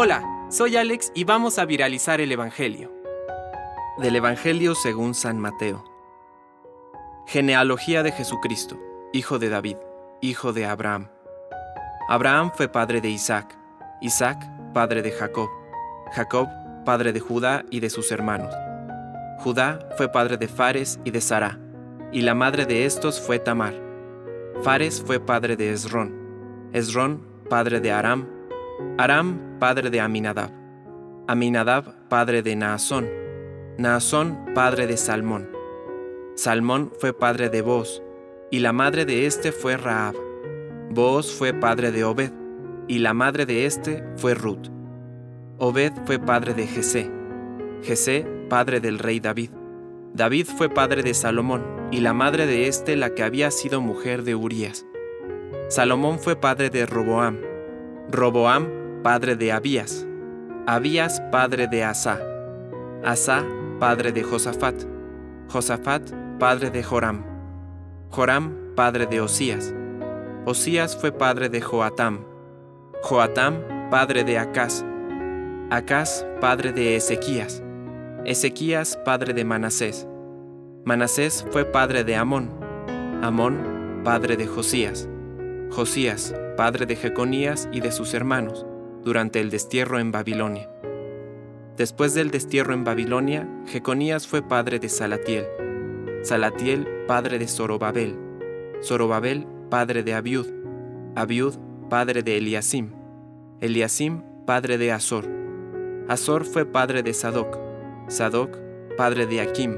Hola, soy Alex y vamos a viralizar el Evangelio. Del Evangelio según San Mateo. Genealogía de Jesucristo, hijo de David, hijo de Abraham. Abraham fue padre de Isaac, Isaac padre de Jacob, Jacob padre de Judá y de sus hermanos. Judá fue padre de Fares y de Sara, y la madre de estos fue Tamar. Fares fue padre de Esrón, Esrón padre de Aram, Aram padre de Aminadab, Aminadab padre de Naasón, Naasón padre de Salmón. Salmón fue padre de Boz, y la madre de éste fue Raab. Boaz fue padre de Obed, y la madre de éste fue Ruth. Obed fue padre de Jesé, Jesé padre del rey David. David fue padre de Salomón, y la madre de éste la que había sido mujer de Urías. Salomón fue padre de Roboam, Roboam padre de Abías, Abías padre de Asa, Asa padre de Josafat, Josafat padre de Joram, Joram padre de Osías, Osías fue padre de Joatam, Joatam padre de Acaz, Acaz padre de Ezequías, Ezequías padre de Manasés, Manasés fue padre de Amón, Amón padre de Josías, Josías padre de Jeconías y de sus hermanos, durante el destierro en Babilonia. Después del destierro en Babilonia, Jeconías fue padre de Salatiel, Salatiel padre de Zorobabel, Zorobabel padre de Abiud, Abiud padre de Eliasim, Eliasim padre de Azor, Azor fue padre de Sadoc, Sadoc padre de Akim,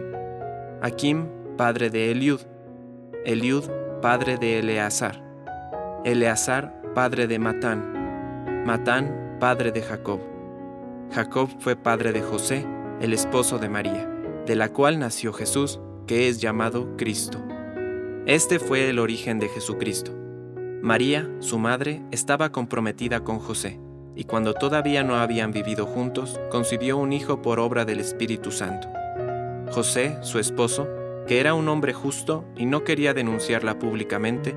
Akim padre de Eliud, Eliud padre de Eleazar, Eleazar padre de Matán, Matán padre de Jacob. Jacob fue padre de José, el esposo de María, de la cual nació Jesús, que es llamado Cristo. Este fue el origen de Jesucristo. María, su madre, estaba comprometida con José, y cuando todavía no habían vivido juntos, concibió un hijo por obra del Espíritu Santo. José, su esposo, que era un hombre justo y no quería denunciarla públicamente,